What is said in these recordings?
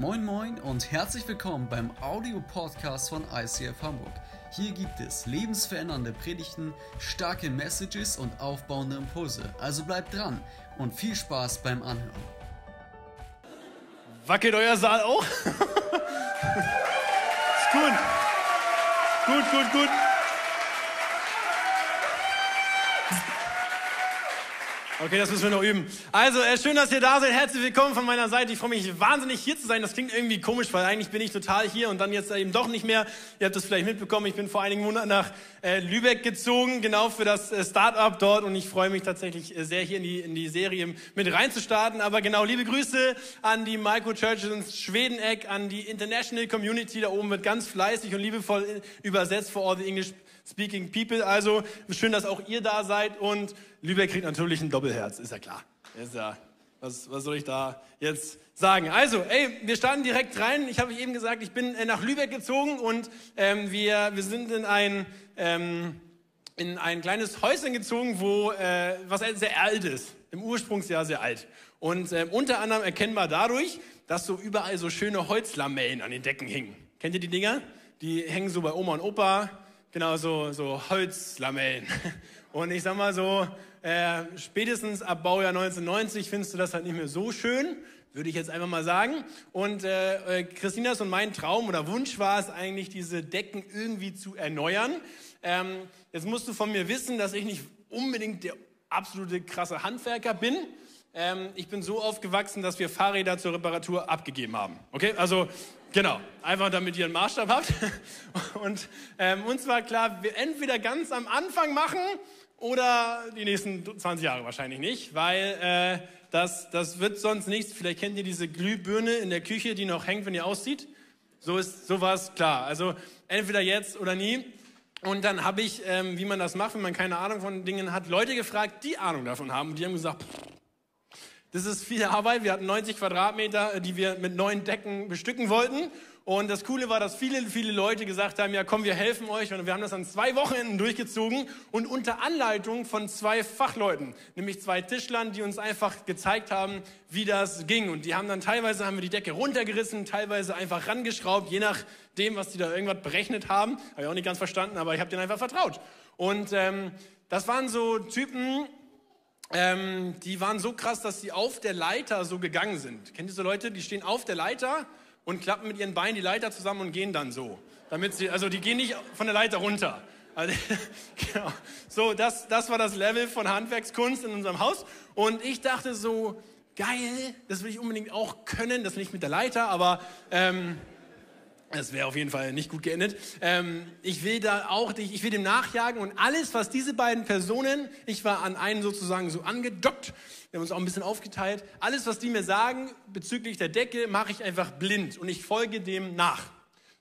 Moin Moin und herzlich willkommen beim Audio-Podcast von ICF Hamburg. Hier gibt es lebensverändernde Predigten, starke Messages und aufbauende Impulse. Also bleibt dran und viel Spaß beim Anhören. Wackelt euer Saal auch? ist gut. Gut, gut, gut. Okay, das müssen wir noch üben. Also, äh, schön, dass ihr da seid. Herzlich willkommen von meiner Seite. Ich freue mich wahnsinnig hier zu sein. Das klingt irgendwie komisch, weil eigentlich bin ich total hier und dann jetzt eben doch nicht mehr. Ihr habt das vielleicht mitbekommen. Ich bin vor einigen Monaten nach äh, Lübeck gezogen, genau für das äh, Startup dort und ich freue mich tatsächlich äh, sehr hier in die, in die Serie mit reinzustarten. Aber genau, liebe Grüße an die Micro Churches ins Schwedeneck, an die International Community. Da oben wird ganz fleißig und liebevoll äh, übersetzt for all the English Speaking People. Also schön, dass auch ihr da seid und Lübeck kriegt natürlich ein Doppelherz, ist ja klar. Ist ja, was, was soll ich da jetzt sagen? Also, ey, wir starten direkt rein. Ich habe eben gesagt, ich bin äh, nach Lübeck gezogen und ähm, wir, wir sind in ein, ähm, in ein kleines Häuschen gezogen, wo, äh, was sehr alt ist. Im Ursprungsjahr sehr alt. Und ähm, unter anderem erkennbar dadurch, dass so überall so schöne Holzlamellen an den Decken hingen. Kennt ihr die Dinger? Die hängen so bei Oma und Opa Genau, so, so Holzlamellen. Und ich sag mal so, äh, spätestens ab Baujahr 1990 findest du das halt nicht mehr so schön, würde ich jetzt einfach mal sagen. Und äh, äh, Christinas und mein Traum oder Wunsch war es eigentlich, diese Decken irgendwie zu erneuern. Ähm, jetzt musst du von mir wissen, dass ich nicht unbedingt der absolute krasse Handwerker bin. Ähm, ich bin so aufgewachsen, dass wir Fahrräder zur Reparatur abgegeben haben. Okay, also Genau, einfach damit ihr einen Maßstab habt. Und ähm, uns war klar, wir entweder ganz am Anfang machen oder die nächsten 20 Jahre wahrscheinlich nicht, weil äh, das, das wird sonst nichts. Vielleicht kennt ihr diese Glühbirne in der Küche, die noch hängt, wenn ihr aussieht. So ist sowas klar. Also entweder jetzt oder nie. Und dann habe ich, ähm, wie man das macht, wenn man keine Ahnung von Dingen hat, Leute gefragt, die Ahnung davon haben. Und die haben gesagt, pff, das ist viel Arbeit. Wir hatten 90 Quadratmeter, äh, die wir mit neuen Decken bestücken wollten. Und das Coole war, dass viele, viele Leute gesagt haben, ja komm, wir helfen euch. Und wir haben das an zwei Wochenenden durchgezogen und unter Anleitung von zwei Fachleuten, nämlich zwei Tischlern, die uns einfach gezeigt haben, wie das ging. Und die haben dann teilweise haben wir die Decke runtergerissen, teilweise einfach rangeschraubt, je nachdem, was die da irgendwas berechnet haben. Habe ich auch nicht ganz verstanden, aber ich habe denen einfach vertraut. Und ähm, das waren so Typen, ähm, die waren so krass, dass sie auf der Leiter so gegangen sind. Kennt ihr so Leute, die stehen auf der Leiter und klappen mit ihren Beinen die Leiter zusammen und gehen dann so. Damit sie, also die gehen nicht von der Leiter runter. Also, genau. So, das, das war das Level von Handwerkskunst in unserem Haus. Und ich dachte so, geil, das will ich unbedingt auch können. Das nicht mit der Leiter, aber ähm, das wäre auf jeden Fall nicht gut geendet. Ähm, ich will da auch, ich will dem nachjagen und alles, was diese beiden Personen, ich war an einen sozusagen so angedockt, wir haben uns auch ein bisschen aufgeteilt, alles, was die mir sagen bezüglich der Decke, mache ich einfach blind und ich folge dem nach.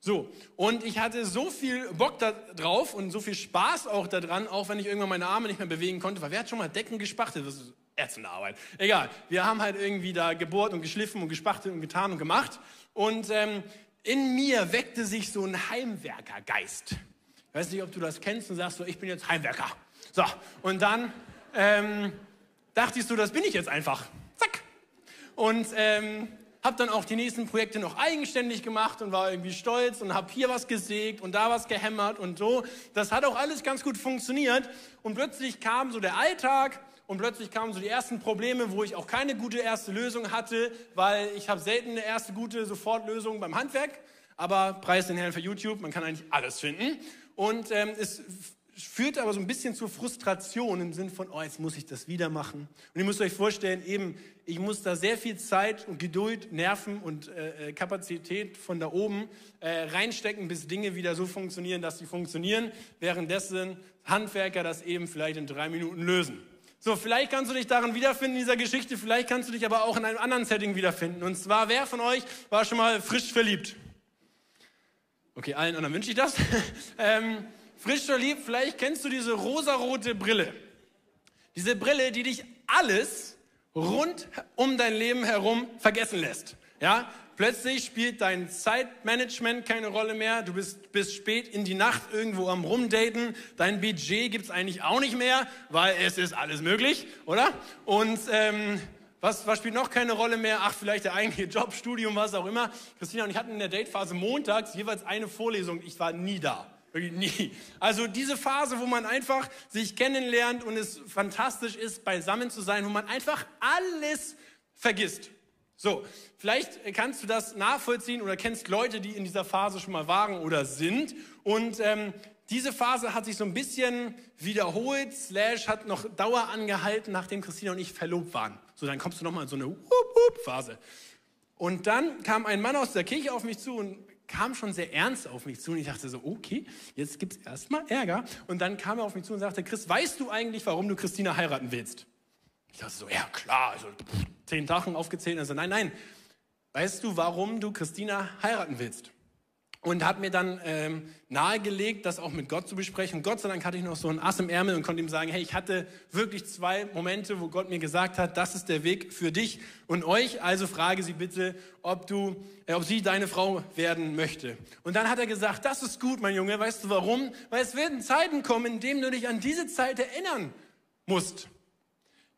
So, und ich hatte so viel Bock da drauf und so viel Spaß auch daran, auch wenn ich irgendwann meine Arme nicht mehr bewegen konnte, weil wer hat schon mal Decken gespachtet? Das ist ätzende Arbeit. Egal, wir haben halt irgendwie da gebohrt und geschliffen und gespachtelt und getan und gemacht. Und ähm, in mir weckte sich so ein Heimwerkergeist. Ich weiß nicht, ob du das kennst und sagst so, ich bin jetzt Heimwerker. So, und dann ähm, dachte ich so, das bin ich jetzt einfach. Zack. Und ähm, habe dann auch die nächsten Projekte noch eigenständig gemacht und war irgendwie stolz und habe hier was gesägt und da was gehämmert und so. Das hat auch alles ganz gut funktioniert. Und plötzlich kam so der Alltag und plötzlich kamen so die ersten Probleme, wo ich auch keine gute erste Lösung hatte, weil ich habe selten eine erste gute Sofortlösung beim Handwerk. Aber preis den Herrn für YouTube, man kann eigentlich alles finden. Und ähm, es führt aber so ein bisschen zur Frustration im Sinn von, oh, jetzt muss ich das wieder machen. Und ihr müsst euch vorstellen, eben, ich muss da sehr viel Zeit und Geduld, Nerven und äh, äh Kapazität von da oben äh, reinstecken, bis Dinge wieder so funktionieren, dass sie funktionieren, währenddessen Handwerker das eben vielleicht in drei Minuten lösen. So, vielleicht kannst du dich darin wiederfinden in dieser Geschichte, vielleicht kannst du dich aber auch in einem anderen Setting wiederfinden. Und zwar, wer von euch war schon mal frisch verliebt? Okay, allen anderen wünsche ich das. ähm, frisch verliebt, vielleicht kennst du diese rosarote Brille. Diese Brille, die dich alles rund um dein Leben herum vergessen lässt. Ja, Plötzlich spielt dein Zeitmanagement keine Rolle mehr. Du bist bis spät in die Nacht irgendwo am Rumdaten. Dein Budget gibt's eigentlich auch nicht mehr, weil es ist alles möglich, oder? Und, ähm, Was, was spielt noch keine Rolle mehr? Ach, vielleicht der eigentliche Job, Studium, was auch immer. Christina und ich hatten in der Datephase montags jeweils eine Vorlesung. Ich war nie da. Nie. Also diese Phase, wo man einfach sich kennenlernt und es fantastisch ist, beisammen zu sein, wo man einfach alles vergisst. So, vielleicht kannst du das nachvollziehen oder kennst Leute, die in dieser Phase schon mal waren oder sind. Und ähm, diese Phase hat sich so ein bisschen wiederholt, slash hat noch Dauer angehalten, nachdem Christina und ich verlobt waren. So, dann kommst du nochmal in so eine Hup-Hup-Phase. Und dann kam ein Mann aus der Kirche auf mich zu und kam schon sehr ernst auf mich zu und ich dachte so, okay, jetzt gibt es erstmal Ärger. Und dann kam er auf mich zu und sagte, Chris, weißt du eigentlich, warum du Christina heiraten willst? Ich dachte so, ja klar, also zehn Tachen aufgezählt. Also nein, nein, weißt du, warum du Christina heiraten willst? und hat mir dann ähm, nahegelegt, das auch mit Gott zu besprechen. Gott sei Dank hatte ich noch so ein Ass im Ärmel und konnte ihm sagen, hey, ich hatte wirklich zwei Momente, wo Gott mir gesagt hat, das ist der Weg für dich und euch. Also frage sie bitte, ob du, äh, ob sie deine Frau werden möchte. Und dann hat er gesagt, das ist gut, mein Junge. Weißt du warum? Weil es werden Zeiten kommen, in denen du dich an diese Zeit erinnern musst.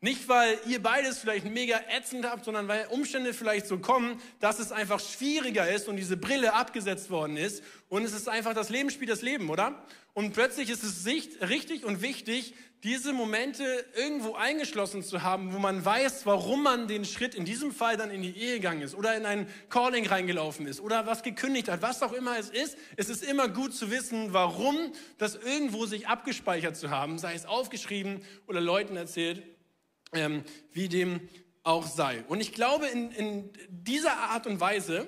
Nicht, weil ihr beides vielleicht mega ätzend habt, sondern weil Umstände vielleicht so kommen, dass es einfach schwieriger ist und diese Brille abgesetzt worden ist. Und es ist einfach, das Leben spielt das Leben, oder? Und plötzlich ist es richtig und wichtig, diese Momente irgendwo eingeschlossen zu haben, wo man weiß, warum man den Schritt in diesem Fall dann in die Ehe gegangen ist oder in ein Calling reingelaufen ist oder was gekündigt hat, was auch immer es ist. Es ist immer gut zu wissen, warum das irgendwo sich abgespeichert zu haben, sei es aufgeschrieben oder Leuten erzählt ähm, wie dem auch sei. Und ich glaube, in, in dieser Art und Weise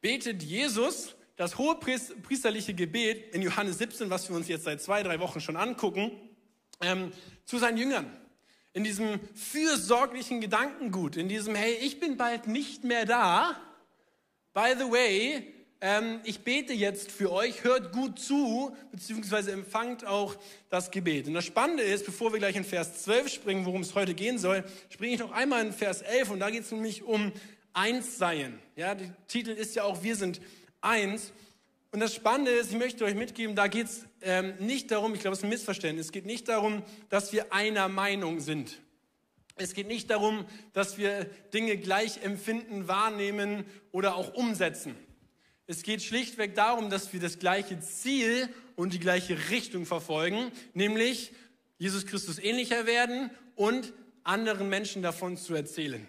betet Jesus das hohe priesterliche Gebet in Johannes 17, was wir uns jetzt seit zwei, drei Wochen schon angucken, ähm, zu seinen Jüngern. In diesem fürsorglichen Gedankengut, in diesem, hey, ich bin bald nicht mehr da. By the way, ähm, ich bete jetzt für euch, hört gut zu, beziehungsweise empfangt auch das Gebet. Und das Spannende ist, bevor wir gleich in Vers 12 springen, worum es heute gehen soll, springe ich noch einmal in Vers 11 und da geht es nämlich um Einssein. Ja, der Titel ist ja auch, wir sind eins. Und das Spannende ist, ich möchte euch mitgeben, da geht es ähm, nicht darum, ich glaube, es ist ein Missverständnis, es geht nicht darum, dass wir einer Meinung sind. Es geht nicht darum, dass wir Dinge gleich empfinden, wahrnehmen oder auch umsetzen. Es geht schlichtweg darum, dass wir das gleiche Ziel und die gleiche Richtung verfolgen, nämlich Jesus Christus ähnlicher werden und anderen Menschen davon zu erzählen.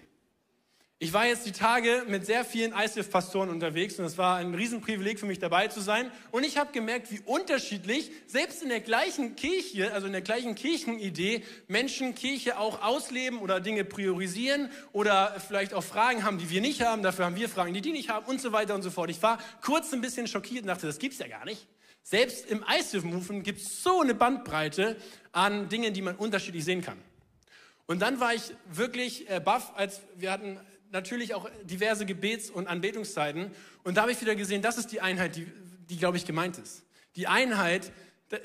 Ich war jetzt die Tage mit sehr vielen ICF-Pastoren unterwegs und es war ein Riesenprivileg für mich dabei zu sein. Und ich habe gemerkt, wie unterschiedlich, selbst in der gleichen Kirche, also in der gleichen Kirchenidee, Menschen Kirche auch ausleben oder Dinge priorisieren oder vielleicht auch Fragen haben, die wir nicht haben. Dafür haben wir Fragen, die die nicht haben und so weiter und so fort. Ich war kurz ein bisschen schockiert und dachte, das gibt's ja gar nicht. Selbst im ICF-Movement gibt es so eine Bandbreite an Dingen, die man unterschiedlich sehen kann. Und dann war ich wirklich äh, baff, als wir hatten natürlich auch diverse Gebets- und Anbetungszeiten. Und da habe ich wieder gesehen, das ist die Einheit, die, die glaube ich, gemeint ist. Die Einheit,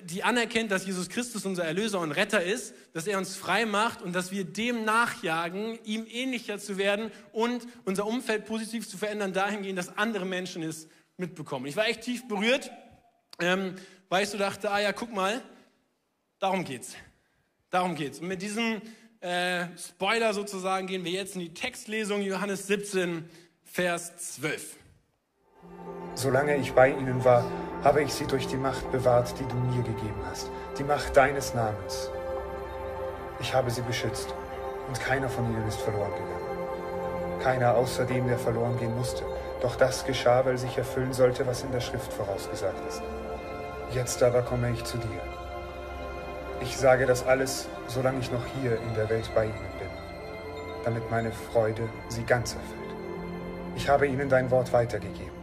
die anerkennt, dass Jesus Christus unser Erlöser und Retter ist, dass er uns frei macht und dass wir dem nachjagen, ihm ähnlicher zu werden und unser Umfeld positiv zu verändern, dahingehend, dass andere Menschen es mitbekommen. Ich war echt tief berührt, ähm, weil ich so dachte, ah ja, guck mal, darum geht's. Darum geht's. Und mit diesem äh, Spoiler sozusagen, gehen wir jetzt in die Textlesung Johannes 17, Vers 12. Solange ich bei ihnen war, habe ich sie durch die Macht bewahrt, die du mir gegeben hast, die Macht deines Namens. Ich habe sie beschützt und keiner von ihnen ist verloren gegangen. Keiner außer dem, der verloren gehen musste. Doch das geschah, weil sich erfüllen sollte, was in der Schrift vorausgesagt ist. Jetzt aber komme ich zu dir. Ich sage das alles, solange ich noch hier in der Welt bei ihnen bin, damit meine Freude sie ganz erfüllt. Ich habe ihnen dein Wort weitergegeben.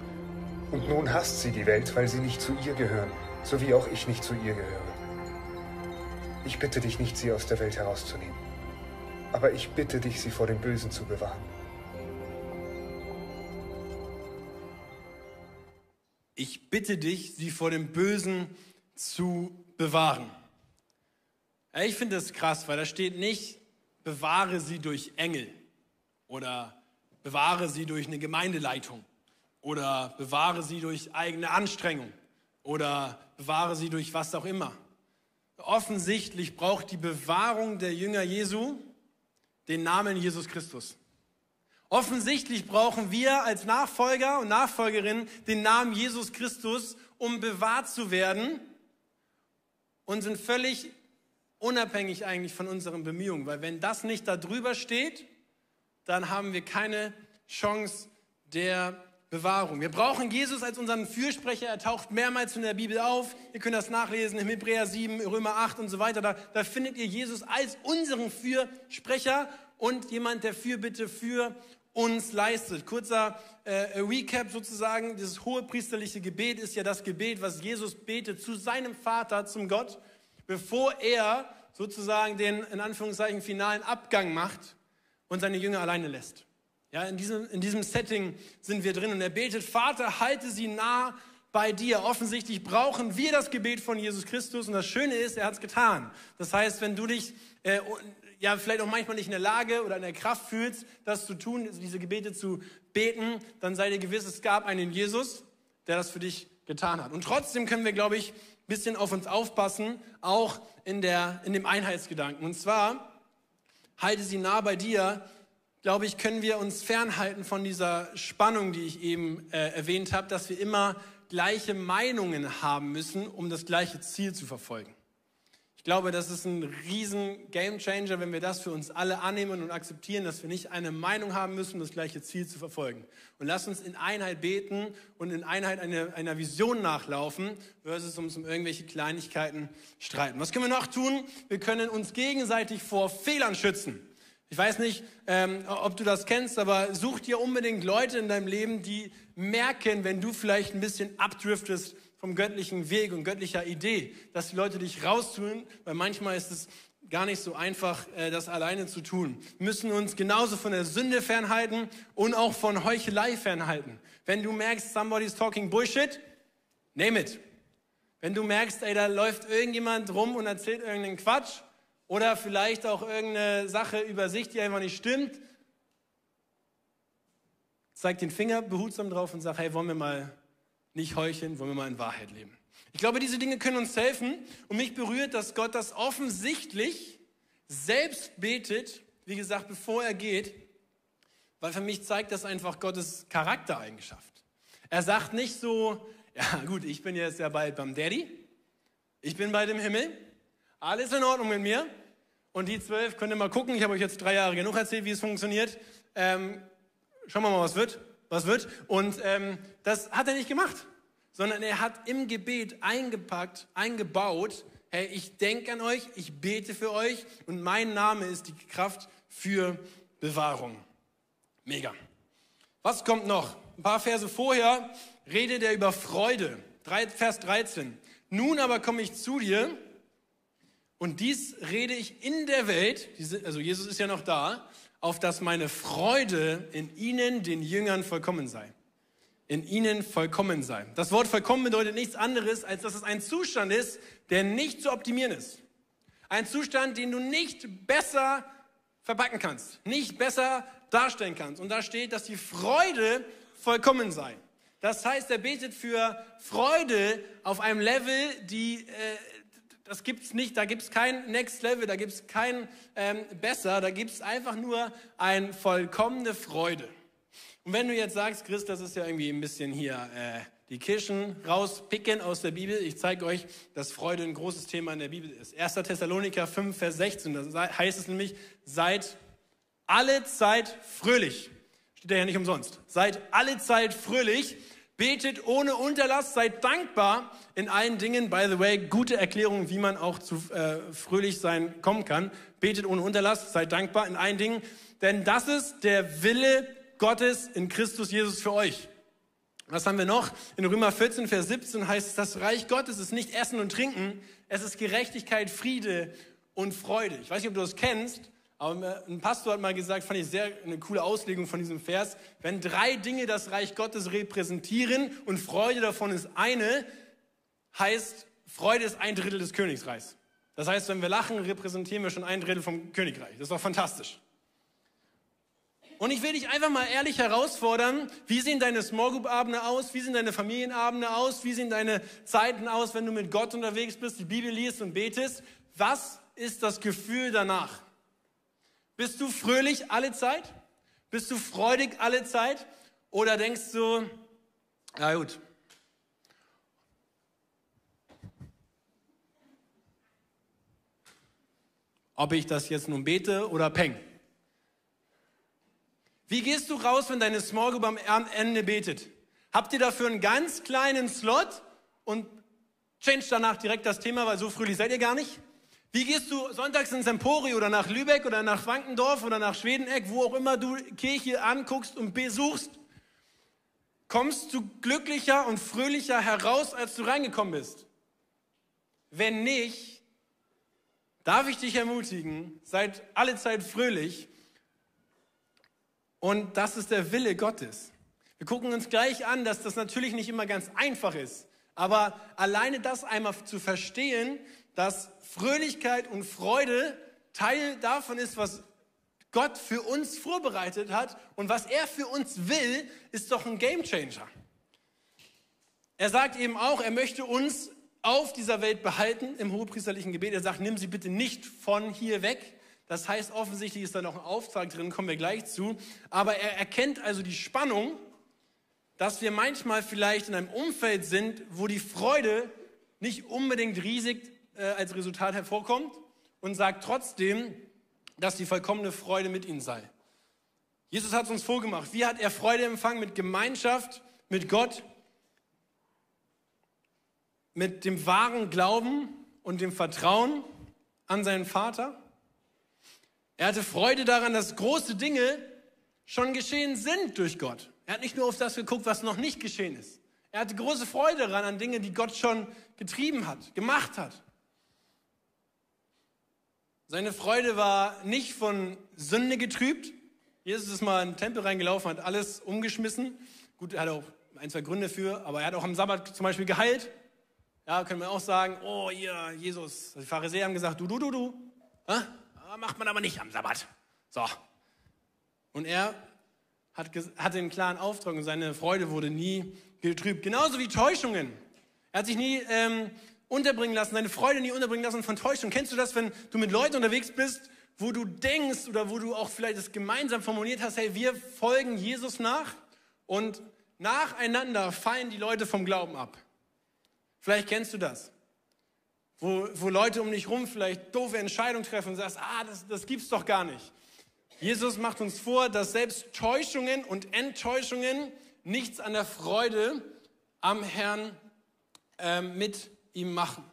Und nun hasst sie die Welt, weil sie nicht zu ihr gehören, so wie auch ich nicht zu ihr gehöre. Ich bitte dich nicht, sie aus der Welt herauszunehmen, aber ich bitte dich, sie vor dem Bösen zu bewahren. Ich bitte dich, sie vor dem Bösen zu bewahren. Ich finde das krass, weil da steht nicht, bewahre sie durch Engel oder bewahre sie durch eine Gemeindeleitung oder bewahre sie durch eigene Anstrengung oder bewahre sie durch was auch immer. Offensichtlich braucht die Bewahrung der Jünger Jesu den Namen Jesus Christus. Offensichtlich brauchen wir als Nachfolger und Nachfolgerin den Namen Jesus Christus, um bewahrt zu werden und sind völlig unabhängig eigentlich von unseren Bemühungen, weil wenn das nicht da drüber steht, dann haben wir keine Chance der Bewahrung. Wir brauchen Jesus als unseren Fürsprecher. Er taucht mehrmals in der Bibel auf. Ihr könnt das nachlesen im Hebräer 7, Römer 8 und so weiter. Da, da findet ihr Jesus als unseren Fürsprecher und jemand, der Fürbitte für uns leistet. Kurzer äh, Recap sozusagen. Dieses hohe priesterliche Gebet ist ja das Gebet, was Jesus betet zu seinem Vater, zum Gott, bevor er sozusagen den in Anführungszeichen finalen Abgang macht und seine Jünger alleine lässt. Ja, in diesem, in diesem Setting sind wir drin und er betet, Vater, halte sie nah bei dir. Offensichtlich brauchen wir das Gebet von Jesus Christus und das Schöne ist, er hat es getan. Das heißt, wenn du dich äh, ja vielleicht auch manchmal nicht in der Lage oder in der Kraft fühlst, das zu tun, diese Gebete zu beten, dann sei dir gewiss, es gab einen Jesus, der das für dich getan hat. Und trotzdem können wir, glaube ich, bisschen auf uns aufpassen, auch in, der, in dem Einheitsgedanken. Und zwar, halte sie nah bei dir, glaube ich, können wir uns fernhalten von dieser Spannung, die ich eben äh, erwähnt habe, dass wir immer gleiche Meinungen haben müssen, um das gleiche Ziel zu verfolgen. Ich glaube, das ist ein riesen Gamechanger, wenn wir das für uns alle annehmen und akzeptieren, dass wir nicht eine Meinung haben müssen, um das gleiche Ziel zu verfolgen. Und lass uns in Einheit beten und in Einheit eine, einer Vision nachlaufen, versus uns um irgendwelche Kleinigkeiten streiten. Was können wir noch tun? Wir können uns gegenseitig vor Fehlern schützen. Ich weiß nicht, ähm, ob du das kennst, aber such dir unbedingt Leute in deinem Leben, die merken, wenn du vielleicht ein bisschen abdriftest vom göttlichen Weg und göttlicher Idee, dass die Leute dich raustun, weil manchmal ist es gar nicht so einfach, äh, das alleine zu tun. Wir müssen uns genauso von der Sünde fernhalten und auch von Heuchelei fernhalten. Wenn du merkst, somebody's talking bullshit, name it. Wenn du merkst, ey, da läuft irgendjemand rum und erzählt irgendeinen Quatsch, oder vielleicht auch irgendeine Sache über sich, die einfach nicht stimmt. Zeig den Finger behutsam drauf und sag, hey, wollen wir mal nicht heucheln, wollen wir mal in Wahrheit leben. Ich glaube, diese Dinge können uns helfen und mich berührt, dass Gott das offensichtlich selbst betet, wie gesagt, bevor er geht, weil für mich zeigt das einfach Gottes Charaktereigenschaft. Er sagt nicht so, ja gut, ich bin jetzt ja bald beim Daddy, ich bin bei dem Himmel, alles in Ordnung mit mir, und die zwölf könnt ihr mal gucken. Ich habe euch jetzt drei Jahre genug erzählt, wie es funktioniert. Ähm, schauen wir mal, was wird. Was wird. Und ähm, das hat er nicht gemacht, sondern er hat im Gebet eingepackt, eingebaut. Hey, ich denke an euch, ich bete für euch und mein Name ist die Kraft für Bewahrung. Mega. Was kommt noch? Ein paar Verse vorher redet er über Freude. Vers 13. Nun aber komme ich zu dir und dies rede ich in der Welt, also Jesus ist ja noch da, auf dass meine Freude in ihnen, den Jüngern, vollkommen sei. In ihnen vollkommen sei. Das Wort vollkommen bedeutet nichts anderes, als dass es ein Zustand ist, der nicht zu optimieren ist. Ein Zustand, den du nicht besser verpacken kannst, nicht besser darstellen kannst. Und da steht, dass die Freude vollkommen sei. Das heißt, er betet für Freude auf einem Level, die äh, das gibt's nicht, da gibt's kein Next Level, da gibt's kein ähm, besser, da gibt's einfach nur ein vollkommene Freude. Und wenn du jetzt sagst, Chris, das ist ja irgendwie ein bisschen hier äh, die Kirchen rauspicken aus der Bibel, ich zeige euch, dass Freude ein großes Thema in der Bibel ist. 1. Thessaloniker 5, Vers 16, da heißt es nämlich, seid alle Zeit fröhlich. Steht ja nicht umsonst. Seid alle Zeit fröhlich, Betet ohne Unterlass, seid dankbar in allen Dingen. By the way, gute Erklärung, wie man auch zu äh, fröhlich sein kommen kann. Betet ohne Unterlass, seid dankbar in allen Dingen. Denn das ist der Wille Gottes in Christus Jesus für euch. Was haben wir noch? In Römer 14, Vers 17 heißt es, das Reich Gottes ist nicht Essen und Trinken, es ist Gerechtigkeit, Friede und Freude. Ich weiß nicht, ob du das kennst, aber ein Pastor hat mal gesagt, fand ich sehr eine coole Auslegung von diesem Vers, wenn drei Dinge das Reich Gottes repräsentieren und Freude davon ist eine, heißt, Freude ist ein Drittel des Königreichs. Das heißt, wenn wir lachen, repräsentieren wir schon ein Drittel vom Königreich. Das ist doch fantastisch. Und ich will dich einfach mal ehrlich herausfordern, wie sehen deine Small Group Abende aus? Wie sehen deine Familienabende aus? Wie sehen deine Zeiten aus, wenn du mit Gott unterwegs bist, die Bibel liest und betest? Was ist das Gefühl danach? Bist du fröhlich alle Zeit? Bist du freudig alle Zeit? Oder denkst du, na gut, ob ich das jetzt nun bete oder peng. Wie gehst du raus, wenn deine Small Group am Ende betet? Habt ihr dafür einen ganz kleinen Slot und change danach direkt das Thema, weil so fröhlich seid ihr gar nicht? Wie gehst du sonntags ins Empori oder nach Lübeck oder nach Wankendorf oder nach Schwedeneck, wo auch immer du Kirche anguckst und besuchst? Kommst du glücklicher und fröhlicher heraus, als du reingekommen bist? Wenn nicht, darf ich dich ermutigen, seid alle Zeit fröhlich. Und das ist der Wille Gottes. Wir gucken uns gleich an, dass das natürlich nicht immer ganz einfach ist. Aber alleine das einmal zu verstehen, dass Fröhlichkeit und Freude Teil davon ist, was Gott für uns vorbereitet hat und was er für uns will, ist doch ein Gamechanger. Er sagt eben auch, er möchte uns auf dieser Welt behalten im hohepriesterlichen Gebet. Er sagt, nimm sie bitte nicht von hier weg. Das heißt, offensichtlich ist da noch ein Auftrag drin, kommen wir gleich zu. Aber er erkennt also die Spannung, dass wir manchmal vielleicht in einem Umfeld sind, wo die Freude nicht unbedingt riesig äh, als Resultat hervorkommt und sagt trotzdem, dass die vollkommene Freude mit ihnen sei. Jesus hat es uns vorgemacht. Wie hat er Freude empfangen? Mit Gemeinschaft, mit Gott, mit dem wahren Glauben und dem Vertrauen an seinen Vater. Er hatte Freude daran, dass große Dinge schon geschehen sind durch Gott. Er hat nicht nur auf das geguckt, was noch nicht geschehen ist. Er hatte große Freude daran an Dinge, die Gott schon getrieben hat, gemacht hat. Seine Freude war nicht von Sünde getrübt. Jesus ist mal in den Tempel reingelaufen, hat alles umgeschmissen. Gut, er hat auch ein, zwei Gründe für, aber er hat auch am Sabbat zum Beispiel geheilt. Ja, können wir auch sagen, oh, ihr, Jesus. Die Pharisäer haben gesagt, du, du, du, du. Ja? Macht man aber nicht am Sabbat. So. Und er hat, hatte einen klaren Auftrag und seine Freude wurde nie getrübt. Genauso wie Täuschungen. Er hat sich nie ähm, unterbringen lassen, deine Freude nie unterbringen lassen von Täuschung. Kennst du das, wenn du mit Leuten unterwegs bist, wo du denkst oder wo du auch vielleicht das gemeinsam formuliert hast, hey, wir folgen Jesus nach und nacheinander fallen die Leute vom Glauben ab. Vielleicht kennst du das. Wo, wo Leute um dich rum vielleicht doofe Entscheidungen treffen und sagst, ah, das, das gibt's doch gar nicht. Jesus macht uns vor, dass selbst Täuschungen und Enttäuschungen nichts an der Freude am Herrn äh, mit ihm machen.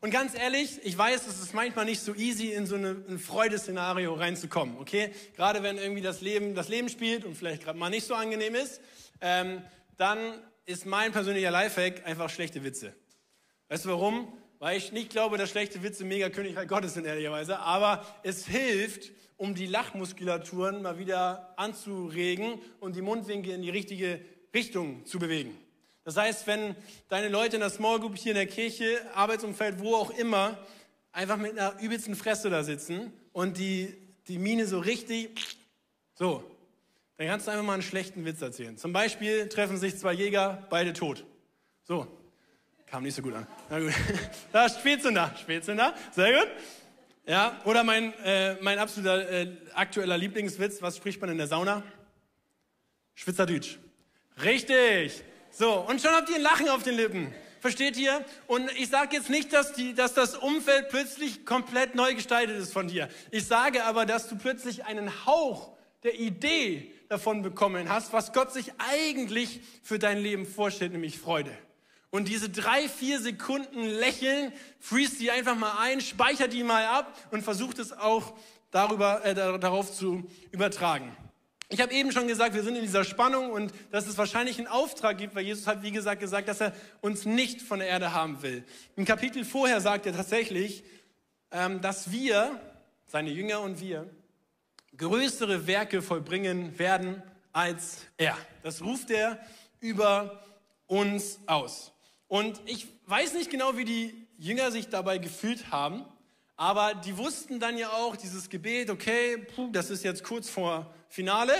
Und ganz ehrlich, ich weiß, es ist manchmal nicht so easy, in so eine, ein Freudeszenario reinzukommen, okay? Gerade wenn irgendwie das Leben, das Leben spielt und vielleicht gerade mal nicht so angenehm ist, ähm, dann ist mein persönlicher Lifehack einfach schlechte Witze. Weißt du warum? Weil ich nicht glaube, dass schlechte Witze mega Königreich Gottes sind, ehrlicherweise. Aber es hilft, um die Lachmuskulaturen mal wieder anzuregen und die Mundwinkel in die richtige Richtung zu bewegen. Das heißt, wenn deine Leute in der Small Group hier in der Kirche, Arbeitsumfeld, wo auch immer, einfach mit einer übelsten Fresse da sitzen und die, die Mine so richtig, so, dann kannst du einfach mal einen schlechten Witz erzählen. Zum Beispiel treffen sich zwei Jäger, beide tot. So, kam nicht so gut an. Na gut, da Spätzünder, Spätzünder, sehr gut. Ja, oder mein, äh, mein absoluter äh, aktueller Lieblingswitz, was spricht man in der Sauna? Schwitzerdütsch. Richtig. So, und schon habt ihr ein Lachen auf den Lippen. Versteht ihr? Und ich sage jetzt nicht, dass, die, dass das Umfeld plötzlich komplett neu gestaltet ist von dir. Ich sage aber, dass du plötzlich einen Hauch der Idee davon bekommen hast, was Gott sich eigentlich für dein Leben vorstellt, nämlich Freude. Und diese drei, vier Sekunden Lächeln, freeze die einfach mal ein, speichert die mal ab und versucht es auch darüber, äh, darauf zu übertragen. Ich habe eben schon gesagt, wir sind in dieser Spannung und dass es wahrscheinlich einen Auftrag gibt, weil Jesus hat, wie gesagt, gesagt, dass er uns nicht von der Erde haben will. Im Kapitel vorher sagt er tatsächlich, ähm, dass wir, seine Jünger und wir, größere Werke vollbringen werden als er. Das ruft er über uns aus. Und ich weiß nicht genau, wie die Jünger sich dabei gefühlt haben, aber die wussten dann ja auch dieses Gebet, okay, puh, das ist jetzt kurz vor Finale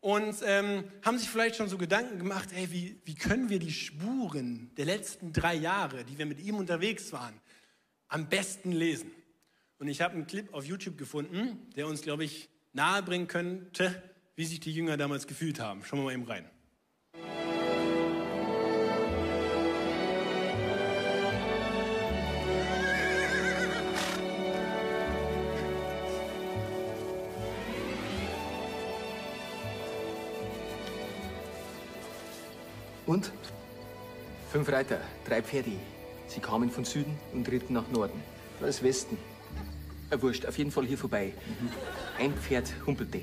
und ähm, haben sich vielleicht schon so Gedanken gemacht, hey, wie, wie können wir die Spuren der letzten drei Jahre, die wir mit ihm unterwegs waren, am besten lesen? Und ich habe einen Clip auf YouTube gefunden, der uns, glaube ich, nahebringen könnte, wie sich die Jünger damals gefühlt haben. Schauen wir mal eben rein. Und? Fünf Reiter, drei Pferde. Sie kamen von Süden und ritten nach Norden. Das Westen. Äh, wurscht, auf jeden Fall hier vorbei. Ein Pferd humpelte.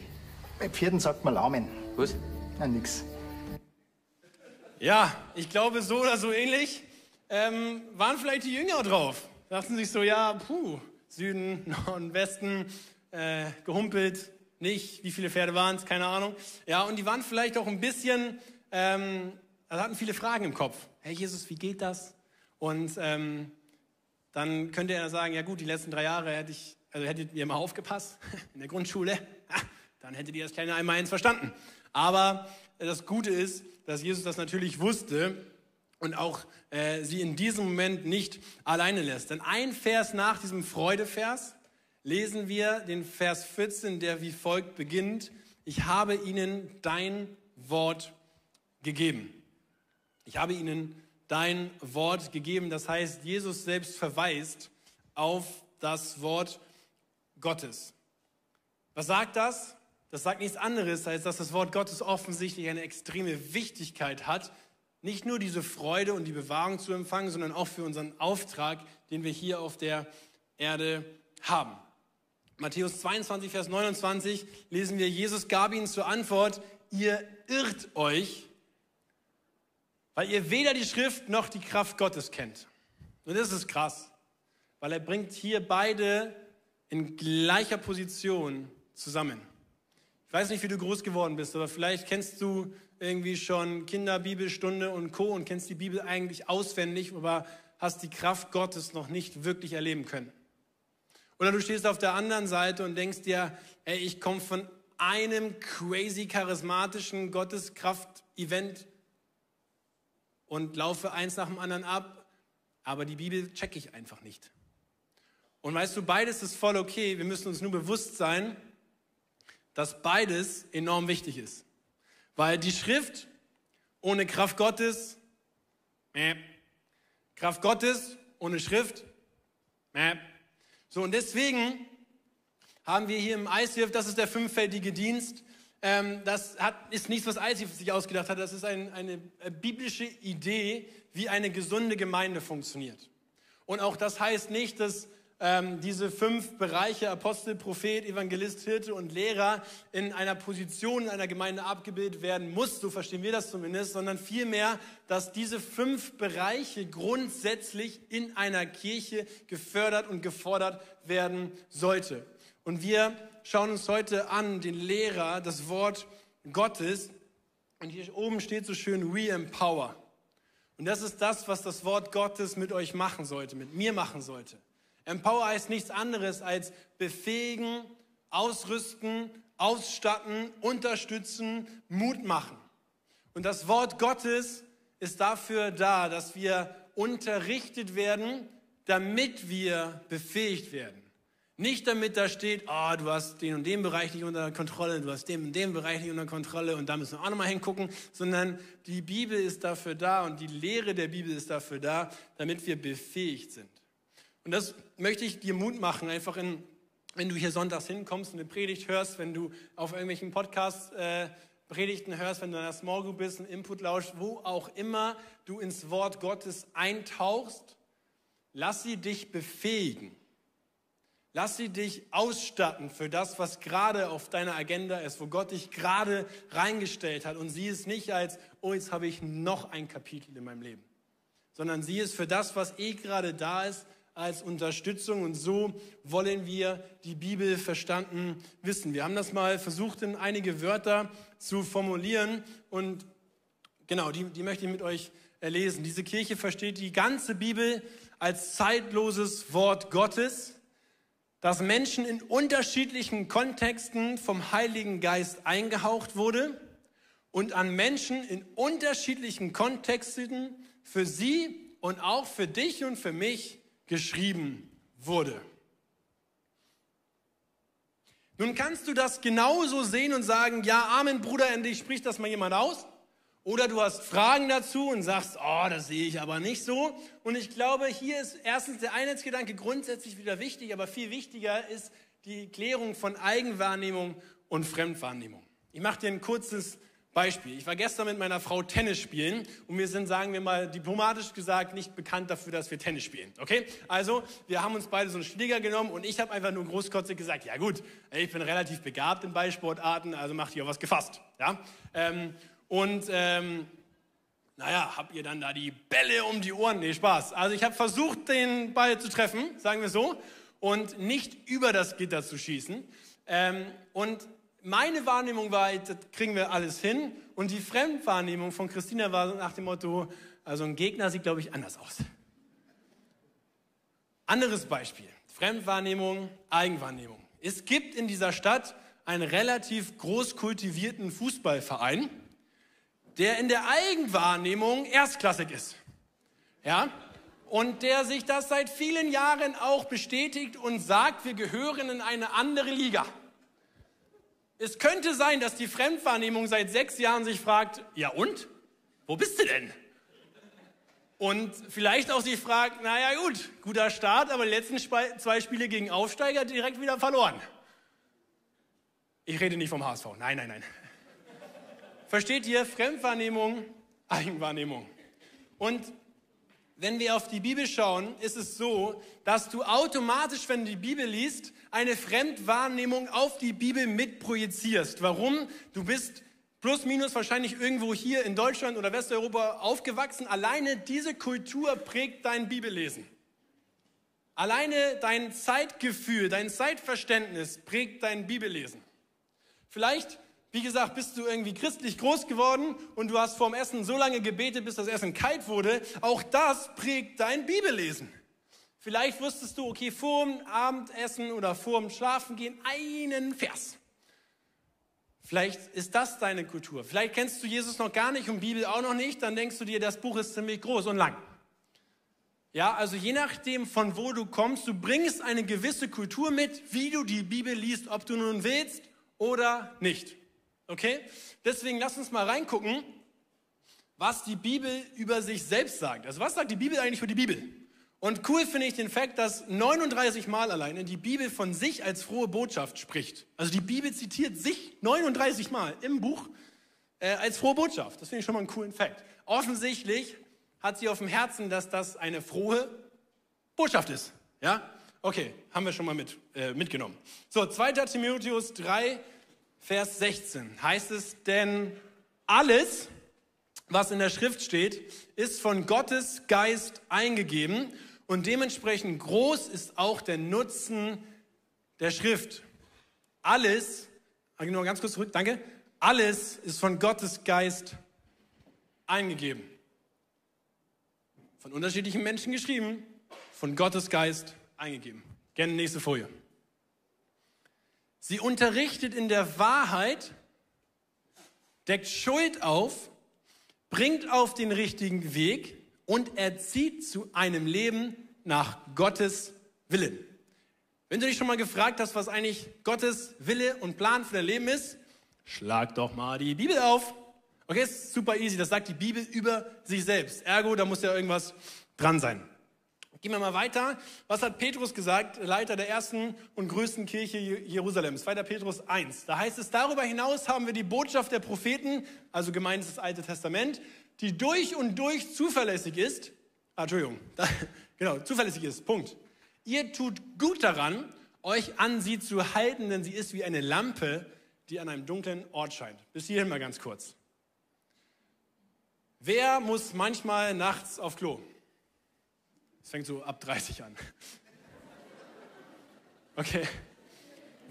Bei Pferden sagt man Laumen. Was? Na, nix. Ja, ich glaube, so oder so ähnlich ähm, waren vielleicht die Jünger drauf. Dachten sich so, ja, puh, Süden, Norden, Westen, äh, gehumpelt, nicht, wie viele Pferde waren es, keine Ahnung. Ja, und die waren vielleicht auch ein bisschen, ähm, also hatten viele Fragen im Kopf. Hey Jesus, wie geht das? Und ähm, dann könnte er sagen, ja gut, die letzten drei Jahre hätte ich, also hättet ihr mal aufgepasst in der Grundschule, dann hättet ihr das kleine einmal eins verstanden. Aber das Gute ist, dass Jesus das natürlich wusste und auch äh, sie in diesem Moment nicht alleine lässt. Denn ein Vers nach diesem Freudevers lesen wir den Vers 14, der wie folgt beginnt. Ich habe ihnen dein Wort gegeben. Ich habe ihnen dein Wort gegeben. Das heißt, Jesus selbst verweist auf das Wort Gottes. Was sagt das? Das sagt nichts anderes, als dass das Wort Gottes offensichtlich eine extreme Wichtigkeit hat, nicht nur diese Freude und die Bewahrung zu empfangen, sondern auch für unseren Auftrag, den wir hier auf der Erde haben. Matthäus 22, Vers 29 lesen wir, Jesus gab ihnen zur Antwort, ihr irrt euch, weil ihr weder die Schrift noch die Kraft Gottes kennt. Und das ist krass, weil er bringt hier beide in gleicher Position zusammen. Ich weiß nicht, wie du groß geworden bist, aber vielleicht kennst du irgendwie schon Kinderbibelstunde und Co. und kennst die Bibel eigentlich auswendig, aber hast die Kraft Gottes noch nicht wirklich erleben können. Oder du stehst auf der anderen Seite und denkst dir, ey, ich komme von einem crazy charismatischen Gotteskraft-Event und laufe eins nach dem anderen ab, aber die Bibel checke ich einfach nicht. Und weißt du, beides ist voll okay. Wir müssen uns nur bewusst sein, dass beides enorm wichtig ist. Weil die Schrift ohne Kraft Gottes, äh, Kraft Gottes ohne Schrift, äh. so und deswegen haben wir hier im ICF, das ist der fünffältige Dienst, ähm, das hat, ist nichts, was ICF sich ausgedacht hat, das ist ein, eine äh, biblische Idee, wie eine gesunde Gemeinde funktioniert. Und auch das heißt nicht, dass ähm, diese fünf Bereiche, Apostel, Prophet, Evangelist, Hirte und Lehrer, in einer Position in einer Gemeinde abgebildet werden muss, so verstehen wir das zumindest, sondern vielmehr, dass diese fünf Bereiche grundsätzlich in einer Kirche gefördert und gefordert werden sollte. Und wir schauen uns heute an den Lehrer, das Wort Gottes. Und hier oben steht so schön, we empower. Und das ist das, was das Wort Gottes mit euch machen sollte, mit mir machen sollte. Empower heißt nichts anderes als befähigen, ausrüsten, ausstatten, unterstützen, Mut machen. Und das Wort Gottes ist dafür da, dass wir unterrichtet werden, damit wir befähigt werden. Nicht damit da steht, oh, du hast den und den Bereich nicht unter Kontrolle, du hast den und den Bereich nicht unter Kontrolle und da müssen wir auch nochmal hingucken, sondern die Bibel ist dafür da und die Lehre der Bibel ist dafür da, damit wir befähigt sind. Und das möchte ich dir Mut machen, einfach in, wenn du hier sonntags hinkommst und eine Predigt hörst, wenn du auf irgendwelchen Podcasts äh, Predigten hörst, wenn du in einer Small Group bist, einen Input lauschst, wo auch immer du ins Wort Gottes eintauchst, lass sie dich befähigen. Lass sie dich ausstatten für das, was gerade auf deiner Agenda ist, wo Gott dich gerade reingestellt hat. Und sieh es nicht als, oh, jetzt habe ich noch ein Kapitel in meinem Leben, sondern sieh es für das, was eh gerade da ist, als Unterstützung. Und so wollen wir die Bibel verstanden wissen. Wir haben das mal versucht, in einige Wörter zu formulieren. Und genau, die, die möchte ich mit euch lesen. Diese Kirche versteht die ganze Bibel als zeitloses Wort Gottes, das Menschen in unterschiedlichen Kontexten vom Heiligen Geist eingehaucht wurde und an Menschen in unterschiedlichen Kontexten für sie und auch für dich und für mich geschrieben wurde. Nun kannst du das genauso sehen und sagen, ja, Amen, Bruder, endlich spricht das mal jemand aus. Oder du hast Fragen dazu und sagst, oh, das sehe ich aber nicht so. Und ich glaube, hier ist erstens der Einheitsgedanke grundsätzlich wieder wichtig, aber viel wichtiger ist die Klärung von Eigenwahrnehmung und Fremdwahrnehmung. Ich mache dir ein kurzes Beispiel. Ich war gestern mit meiner Frau Tennis spielen und wir sind, sagen wir mal, diplomatisch gesagt, nicht bekannt dafür, dass wir Tennis spielen. Okay? Also, wir haben uns beide so einen Schläger genommen und ich habe einfach nur großkotzig gesagt, ja gut, ich bin relativ begabt in Ballsportarten, also macht ihr was gefasst. Ja? Ähm, und ähm, naja, habt ihr dann da die Bälle um die Ohren? Nee, Spaß. Also ich habe versucht, den Ball zu treffen, sagen wir so, und nicht über das Gitter zu schießen. Ähm, und meine Wahrnehmung war, das kriegen wir alles hin. Und die Fremdwahrnehmung von Christina war nach dem Motto, also ein Gegner sieht, glaube ich, anders aus. Anderes Beispiel. Fremdwahrnehmung, Eigenwahrnehmung. Es gibt in dieser Stadt einen relativ groß kultivierten Fußballverein, der in der Eigenwahrnehmung erstklassig ist. Ja? Und der sich das seit vielen Jahren auch bestätigt und sagt, wir gehören in eine andere Liga. Es könnte sein, dass die Fremdwahrnehmung seit sechs Jahren sich fragt, ja und? Wo bist du denn? Und vielleicht auch sich fragt, naja gut, guter Start, aber die letzten zwei Spiele gegen Aufsteiger direkt wieder verloren. Ich rede nicht vom HSV. Nein, nein, nein. Versteht ihr? Fremdwahrnehmung, Eigenwahrnehmung. Und wenn wir auf die Bibel schauen, ist es so, dass du automatisch, wenn du die Bibel liest, eine Fremdwahrnehmung auf die Bibel mitprojizierst. Warum? Du bist plus minus wahrscheinlich irgendwo hier in Deutschland oder Westeuropa aufgewachsen. Alleine diese Kultur prägt dein Bibellesen. Alleine dein Zeitgefühl, dein Zeitverständnis prägt dein Bibellesen. Vielleicht wie gesagt, bist du irgendwie christlich groß geworden und du hast vorm Essen so lange gebetet, bis das Essen kalt wurde. Auch das prägt dein Bibellesen. Vielleicht wusstest du, okay, vorm Abendessen oder vorm Schlafengehen einen Vers. Vielleicht ist das deine Kultur. Vielleicht kennst du Jesus noch gar nicht und Bibel auch noch nicht. Dann denkst du dir, das Buch ist ziemlich groß und lang. Ja, also je nachdem, von wo du kommst, du bringst eine gewisse Kultur mit, wie du die Bibel liest, ob du nun willst oder nicht. Okay? Deswegen lass uns mal reingucken, was die Bibel über sich selbst sagt. Also was sagt die Bibel eigentlich über die Bibel? Und cool finde ich den Fakt, dass 39 Mal alleine die Bibel von sich als frohe Botschaft spricht. Also die Bibel zitiert sich 39 Mal im Buch äh, als frohe Botschaft. Das finde ich schon mal einen coolen Fakt. Offensichtlich hat sie auf dem Herzen, dass das eine frohe Botschaft ist. Ja? Okay, haben wir schon mal mit, äh, mitgenommen. So, 2. Timotheus 3, Vers 16 heißt es, denn alles, was in der Schrift steht, ist von Gottes Geist eingegeben und dementsprechend groß ist auch der Nutzen der Schrift. Alles, nur ganz kurz zurück, danke, alles ist von Gottes Geist eingegeben. Von unterschiedlichen Menschen geschrieben, von Gottes Geist eingegeben. Gerne nächste Folie. Sie unterrichtet in der Wahrheit, deckt Schuld auf, bringt auf den richtigen Weg und erzieht zu einem Leben nach Gottes Willen. Wenn du dich schon mal gefragt hast, was eigentlich Gottes Wille und Plan für dein Leben ist, schlag doch mal die Bibel auf. Okay, ist super easy. Das sagt die Bibel über sich selbst. Ergo, da muss ja irgendwas dran sein. Gehen wir mal weiter. Was hat Petrus gesagt, Leiter der ersten und größten Kirche Jerusalems? 2. Petrus 1. Da heißt es, darüber hinaus haben wir die Botschaft der Propheten, also gemeint ist das Alte Testament, die durch und durch zuverlässig ist. Ah, Entschuldigung, genau, zuverlässig ist. Punkt. Ihr tut gut daran, euch an sie zu halten, denn sie ist wie eine Lampe, die an einem dunklen Ort scheint. Bis hierhin mal ganz kurz. Wer muss manchmal nachts auf Klo? Es fängt so ab 30 an. Okay.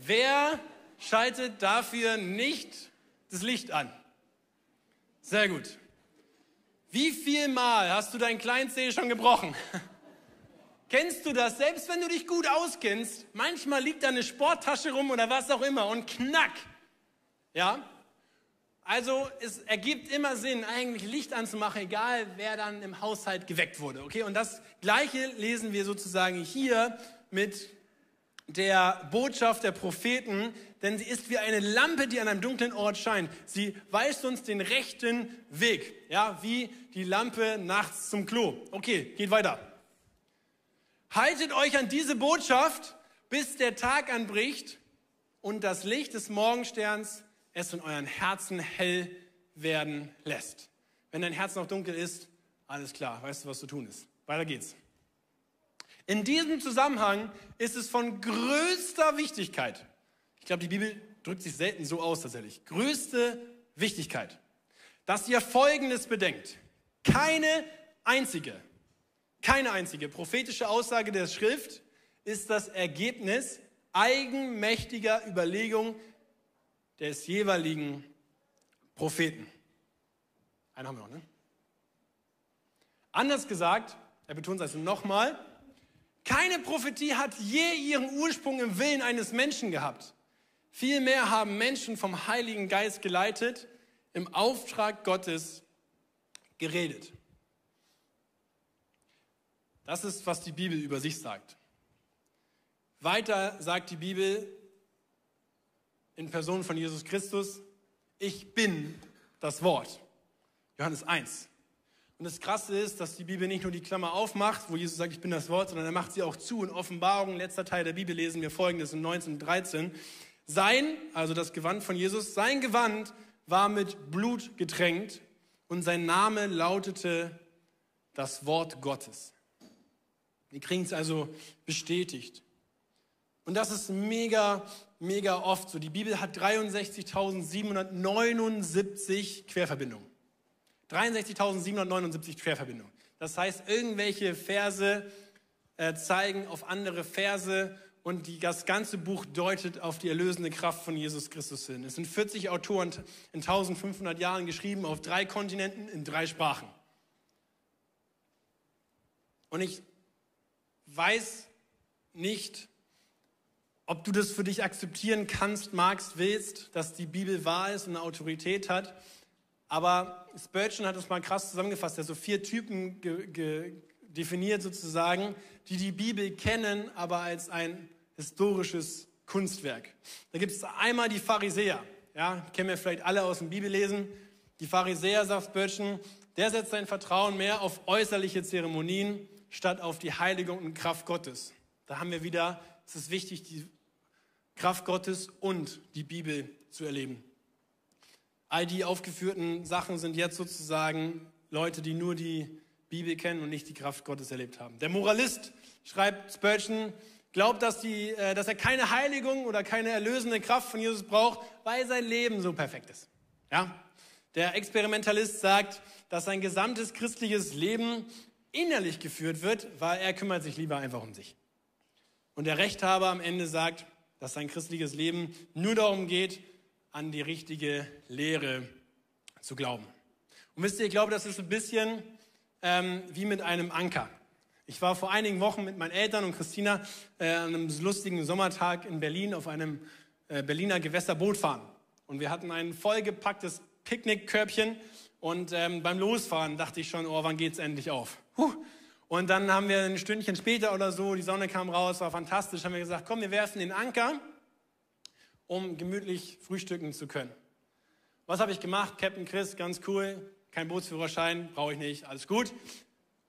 Wer schaltet dafür nicht das Licht an? Sehr gut. Wie viel Mal hast du dein Kleinzeh schon gebrochen? Kennst du das? Selbst wenn du dich gut auskennst, manchmal liegt da eine Sporttasche rum oder was auch immer und knack. Ja? Also es ergibt immer Sinn, eigentlich Licht anzumachen, egal wer dann im Haushalt geweckt wurde. Okay, und das Gleiche lesen wir sozusagen hier mit der Botschaft der Propheten, denn sie ist wie eine Lampe, die an einem dunklen Ort scheint. Sie weist uns den rechten Weg, ja, wie die Lampe nachts zum Klo. Okay, geht weiter. Haltet euch an diese Botschaft, bis der Tag anbricht und das Licht des Morgensterns es in euren Herzen hell werden lässt. Wenn dein Herz noch dunkel ist, alles klar, weißt du, was zu tun ist. Weiter geht's. In diesem Zusammenhang ist es von größter Wichtigkeit, ich glaube, die Bibel drückt sich selten so aus tatsächlich, größte Wichtigkeit, dass ihr Folgendes bedenkt. Keine einzige, keine einzige prophetische Aussage der Schrift ist das Ergebnis eigenmächtiger Überlegung des jeweiligen Propheten. Einen haben wir noch, ne? Anders gesagt, er betont es also nochmal, keine Prophetie hat je ihren Ursprung im Willen eines Menschen gehabt. Vielmehr haben Menschen vom Heiligen Geist geleitet, im Auftrag Gottes geredet. Das ist, was die Bibel über sich sagt. Weiter sagt die Bibel in Person von Jesus Christus, ich bin das Wort. Johannes 1. Und das Krasse ist, dass die Bibel nicht nur die Klammer aufmacht, wo Jesus sagt, ich bin das Wort, sondern er macht sie auch zu. In Offenbarung, letzter Teil der Bibel, lesen wir folgendes in 19 und 13. Sein, also das Gewand von Jesus, sein Gewand war mit Blut getränkt und sein Name lautete das Wort Gottes. Wir kriegen es also bestätigt. Und das ist mega, mega oft so. Die Bibel hat 63.779 Querverbindungen. 63.779 Querverbindungen. Das heißt, irgendwelche Verse äh, zeigen auf andere Verse und die, das ganze Buch deutet auf die erlösende Kraft von Jesus Christus hin. Es sind 40 Autoren in 1500 Jahren geschrieben, auf drei Kontinenten, in drei Sprachen. Und ich weiß nicht, ob du das für dich akzeptieren kannst, magst, willst, dass die Bibel wahr ist und eine Autorität hat. Aber Spurgeon hat es mal krass zusammengefasst. Er hat so vier Typen definiert sozusagen, die die Bibel kennen, aber als ein historisches Kunstwerk. Da gibt es einmal die Pharisäer. Ja, kennen wir vielleicht alle aus dem Bibellesen. Die Pharisäer, sagt Spurgeon, der setzt sein Vertrauen mehr auf äußerliche Zeremonien statt auf die Heiligung und Kraft Gottes. Da haben wir wieder, es ist wichtig, die Kraft Gottes und die Bibel zu erleben. All die aufgeführten Sachen sind jetzt sozusagen Leute, die nur die Bibel kennen und nicht die Kraft Gottes erlebt haben. Der Moralist, schreibt Spurgeon, glaubt, dass, die, äh, dass er keine Heiligung oder keine erlösende Kraft von Jesus braucht, weil sein Leben so perfekt ist. Ja? Der Experimentalist sagt, dass sein gesamtes christliches Leben innerlich geführt wird, weil er kümmert sich lieber einfach um sich. Und der Rechthaber am Ende sagt, dass sein christliches Leben nur darum geht, an die richtige Lehre zu glauben. Und wisst ihr, ich glaube, das ist ein bisschen ähm, wie mit einem Anker. Ich war vor einigen Wochen mit meinen Eltern und Christina äh, an einem lustigen Sommertag in Berlin auf einem äh, Berliner Gewässerboot fahren. Und wir hatten ein vollgepacktes Picknickkörbchen und ähm, beim Losfahren dachte ich schon, oh, wann geht's endlich auf? Huh. Und dann haben wir ein Stündchen später oder so, die Sonne kam raus, war fantastisch, haben wir gesagt, komm, wir werfen den Anker um gemütlich frühstücken zu können. Was habe ich gemacht? Captain Chris, ganz cool, kein Bootsführerschein, brauche ich nicht, alles gut.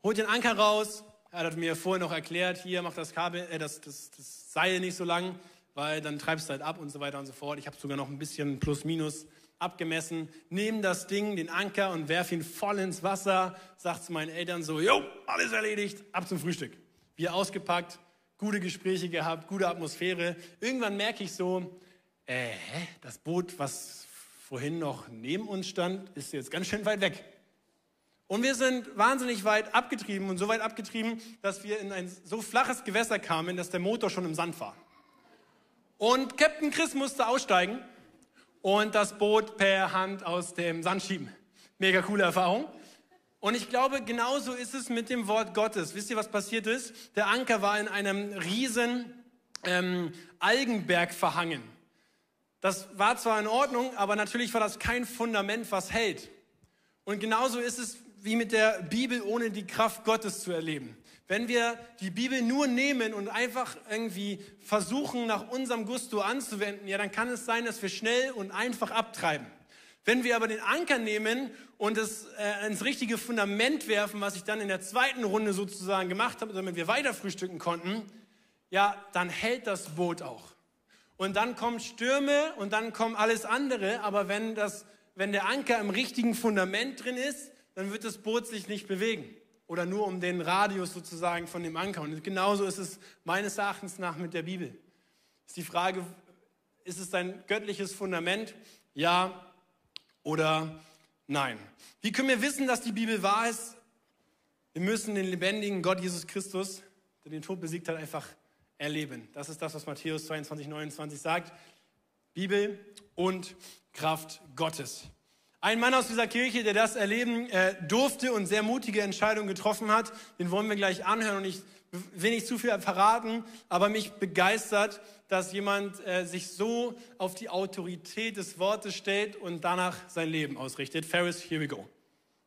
Holt den Anker raus. Er hat mir vorher noch erklärt, hier macht das Kabel, äh, das, das, das Seil nicht so lang, weil dann treibst du halt ab und so weiter und so fort. Ich habe sogar noch ein bisschen plus minus abgemessen. Nehm das Ding, den Anker und werf ihn voll ins Wasser. Sagt zu meinen Eltern so, jo, alles erledigt, ab zum Frühstück. Wir ausgepackt, gute Gespräche gehabt, gute Atmosphäre. Irgendwann merke ich so, äh, das Boot, was vorhin noch neben uns stand, ist jetzt ganz schön weit weg. Und wir sind wahnsinnig weit abgetrieben und so weit abgetrieben, dass wir in ein so flaches Gewässer kamen, dass der Motor schon im Sand war. Und Captain Chris musste aussteigen und das Boot per Hand aus dem Sand schieben. Mega coole Erfahrung. Und ich glaube, genauso ist es mit dem Wort Gottes. Wisst ihr, was passiert ist? Der Anker war in einem riesen ähm, Algenberg verhangen. Das war zwar in Ordnung, aber natürlich war das kein Fundament, was hält. Und genauso ist es wie mit der Bibel ohne die Kraft Gottes zu erleben. Wenn wir die Bibel nur nehmen und einfach irgendwie versuchen, nach unserem Gusto anzuwenden, ja, dann kann es sein, dass wir schnell und einfach abtreiben. Wenn wir aber den Anker nehmen und es äh, ins richtige Fundament werfen, was ich dann in der zweiten Runde sozusagen gemacht habe, damit wir weiter frühstücken konnten, ja, dann hält das Boot auch. Und dann kommen Stürme und dann kommt alles andere, aber wenn, das, wenn der Anker im richtigen Fundament drin ist, dann wird das Boot sich nicht bewegen oder nur um den Radius sozusagen von dem Anker. Und genauso ist es meines Erachtens nach mit der Bibel. Ist die Frage, ist es ein göttliches Fundament? Ja oder nein? Wie können wir wissen, dass die Bibel wahr ist? Wir müssen den lebendigen Gott Jesus Christus, der den Tod besiegt hat, einfach erleben. Das ist das, was Matthäus 22, 29 sagt. Bibel und Kraft Gottes. Ein Mann aus dieser Kirche, der das erleben äh, durfte und sehr mutige Entscheidungen getroffen hat, den wollen wir gleich anhören und ich will nicht zu viel verraten, aber mich begeistert, dass jemand äh, sich so auf die Autorität des Wortes stellt und danach sein Leben ausrichtet. Ferris, here we go.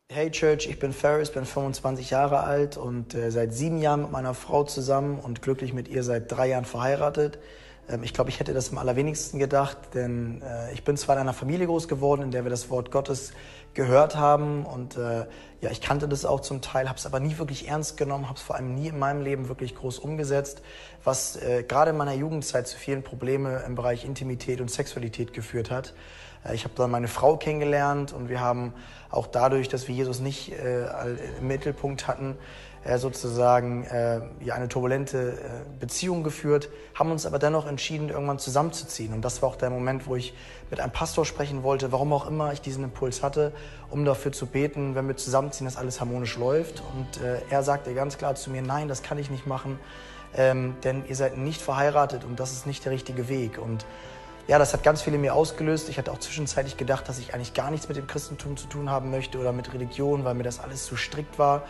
Hey Church, ich bin Ferris, bin 25 Jahre alt und äh, seit sieben Jahren mit meiner Frau zusammen und glücklich mit ihr seit drei Jahren verheiratet. Ähm, ich glaube, ich hätte das am allerwenigsten gedacht, denn äh, ich bin zwar in einer Familie groß geworden, in der wir das Wort Gottes gehört haben und äh, ja, ich kannte das auch zum Teil, habe es aber nie wirklich ernst genommen, habe es vor allem nie in meinem Leben wirklich groß umgesetzt, was äh, gerade in meiner Jugendzeit zu vielen Problemen im Bereich Intimität und Sexualität geführt hat. Äh, ich habe dann meine Frau kennengelernt und wir haben auch dadurch, dass wir Jesus nicht äh, im Mittelpunkt hatten, sozusagen äh, ja, eine turbulente äh, Beziehung geführt, haben uns aber dennoch entschieden, irgendwann zusammenzuziehen. Und das war auch der Moment, wo ich mit einem Pastor sprechen wollte, warum auch immer ich diesen Impuls hatte, um dafür zu beten, wenn wir zusammenziehen, dass alles harmonisch läuft. Und äh, er sagte ganz klar zu mir, nein, das kann ich nicht machen, ähm, denn ihr seid nicht verheiratet und das ist nicht der richtige Weg. Und ja, das hat ganz viel in mir ausgelöst. Ich hatte auch zwischenzeitlich gedacht, dass ich eigentlich gar nichts mit dem Christentum zu tun haben möchte oder mit Religion, weil mir das alles zu strikt war.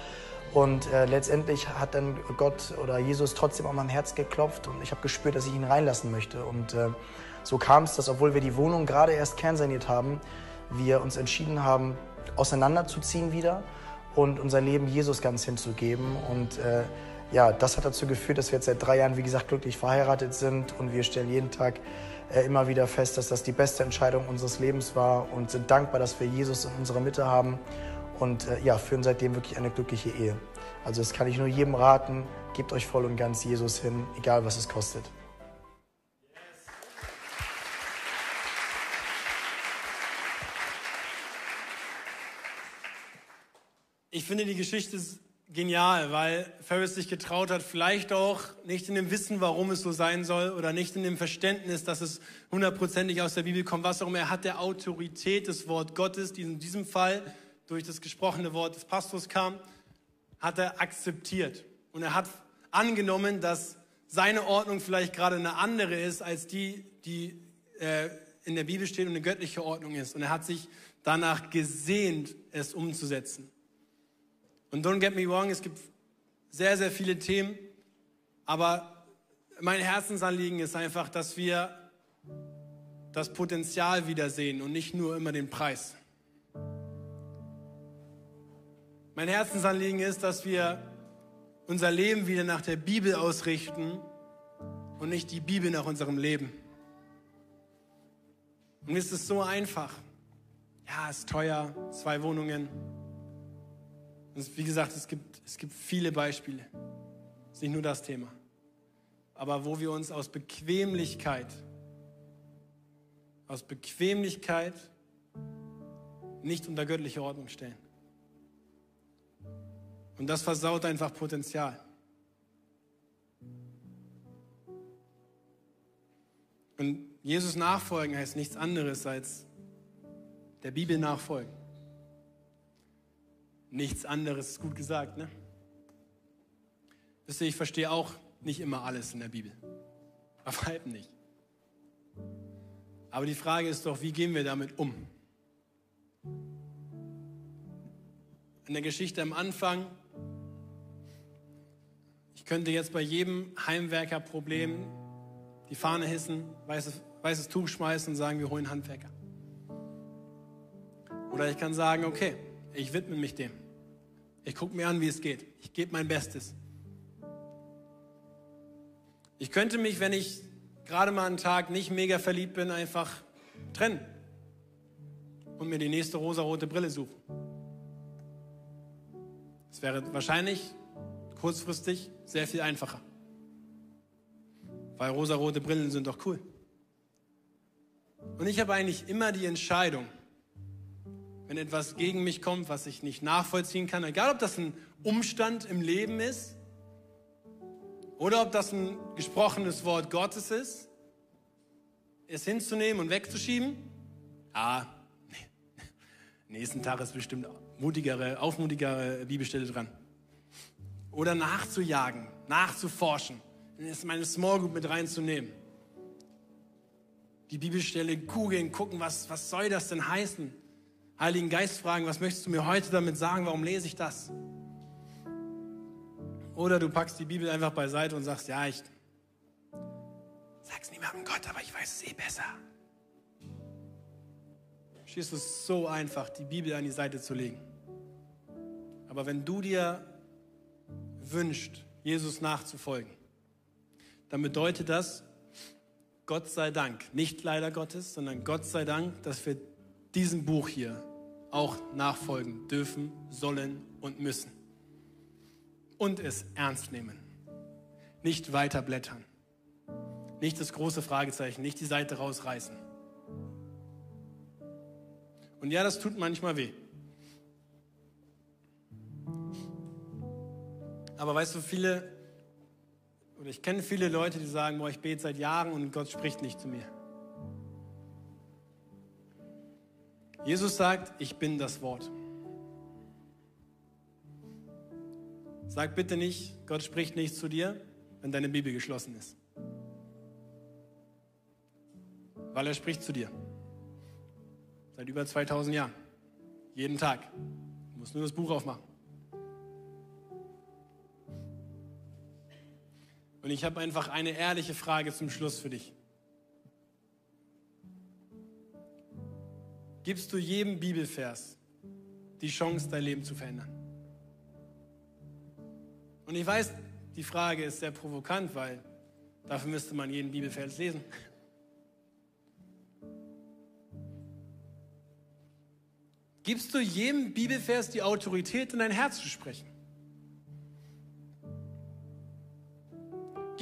Und äh, letztendlich hat dann Gott oder Jesus trotzdem an meinem Herz geklopft und ich habe gespürt, dass ich ihn reinlassen möchte. Und äh, so kam es, dass obwohl wir die Wohnung gerade erst kernsaniert haben, wir uns entschieden haben, auseinanderzuziehen wieder und unser Leben Jesus ganz hinzugeben. Und äh, ja, das hat dazu geführt, dass wir jetzt seit drei Jahren, wie gesagt, glücklich verheiratet sind und wir stellen jeden Tag äh, immer wieder fest, dass das die beste Entscheidung unseres Lebens war und sind dankbar, dass wir Jesus in unserer Mitte haben und äh, ja, führen seitdem wirklich eine glückliche Ehe. Also das kann ich nur jedem raten, gebt euch voll und ganz Jesus hin, egal was es kostet. Ich finde die Geschichte genial, weil Ferris sich getraut hat, vielleicht auch nicht in dem Wissen, warum es so sein soll oder nicht in dem Verständnis, dass es hundertprozentig aus der Bibel kommt, was auch immer. Er hat der Autorität des Wort Gottes, die in diesem Fall durch das gesprochene Wort des Pastors kam, hat er akzeptiert. Und er hat angenommen, dass seine Ordnung vielleicht gerade eine andere ist als die, die äh, in der Bibel steht und eine göttliche Ordnung ist. Und er hat sich danach gesehnt, es umzusetzen. Und don't get me wrong, es gibt sehr, sehr viele Themen, aber mein Herzensanliegen ist einfach, dass wir das Potenzial wiedersehen und nicht nur immer den Preis. Mein Herzensanliegen ist, dass wir unser Leben wieder nach der Bibel ausrichten und nicht die Bibel nach unserem Leben. Und mir ist es so einfach. Ja, es ist teuer, zwei Wohnungen. Und wie gesagt, es gibt, es gibt viele Beispiele. Es ist nicht nur das Thema. Aber wo wir uns aus Bequemlichkeit, aus Bequemlichkeit nicht unter göttliche Ordnung stellen. Und das versaut einfach Potenzial. Und Jesus nachfolgen heißt nichts anderes als der Bibel nachfolgen. Nichts anderes ist gut gesagt, ne? Wisst ihr, ich verstehe auch nicht immer alles in der Bibel. Bei weitem nicht. Aber die Frage ist doch, wie gehen wir damit um? In der Geschichte am Anfang ich könnte jetzt bei jedem Heimwerkerproblem die Fahne hissen, weißes, weißes Tuch schmeißen und sagen, wir holen Handwerker. Oder ich kann sagen, okay, ich widme mich dem. Ich gucke mir an, wie es geht. Ich gebe mein Bestes. Ich könnte mich, wenn ich gerade mal einen Tag nicht mega verliebt bin, einfach trennen und mir die nächste rosarote Brille suchen. Es wäre wahrscheinlich kurzfristig sehr viel einfacher. Weil rosarote Brillen sind doch cool. Und ich habe eigentlich immer die Entscheidung, wenn etwas gegen mich kommt, was ich nicht nachvollziehen kann, egal ob das ein Umstand im Leben ist oder ob das ein gesprochenes Wort Gottes ist, es hinzunehmen und wegzuschieben. Ah, nächsten Tag ist bestimmt mutigere, aufmutigere Bibelstelle dran. Oder nachzujagen, nachzuforschen, in meine Small Group mit reinzunehmen. Die Bibelstelle googeln, gucken, was, was soll das denn heißen? Heiligen Geist fragen, was möchtest du mir heute damit sagen? Warum lese ich das? Oder du packst die Bibel einfach beiseite und sagst, ja, ich sag's niemandem Gott, aber ich weiß es eh besser. Es so einfach, die Bibel an die Seite zu legen. Aber wenn du dir wünscht, Jesus nachzufolgen, dann bedeutet das, Gott sei Dank, nicht leider Gottes, sondern Gott sei Dank, dass wir diesem Buch hier auch nachfolgen dürfen, sollen und müssen. Und es ernst nehmen. Nicht weiter blättern. Nicht das große Fragezeichen, nicht die Seite rausreißen. Und ja, das tut manchmal weh. Aber weißt du, viele, oder ich kenne viele Leute, die sagen, boah, ich bete seit Jahren und Gott spricht nicht zu mir. Jesus sagt, ich bin das Wort. Sag bitte nicht, Gott spricht nicht zu dir, wenn deine Bibel geschlossen ist. Weil er spricht zu dir. Seit über 2000 Jahren. Jeden Tag. Du musst nur das Buch aufmachen. Und ich habe einfach eine ehrliche Frage zum Schluss für dich. Gibst du jedem Bibelvers die Chance, dein Leben zu verändern? Und ich weiß, die Frage ist sehr provokant, weil dafür müsste man jeden Bibelvers lesen. Gibst du jedem Bibelvers die Autorität, in dein Herz zu sprechen?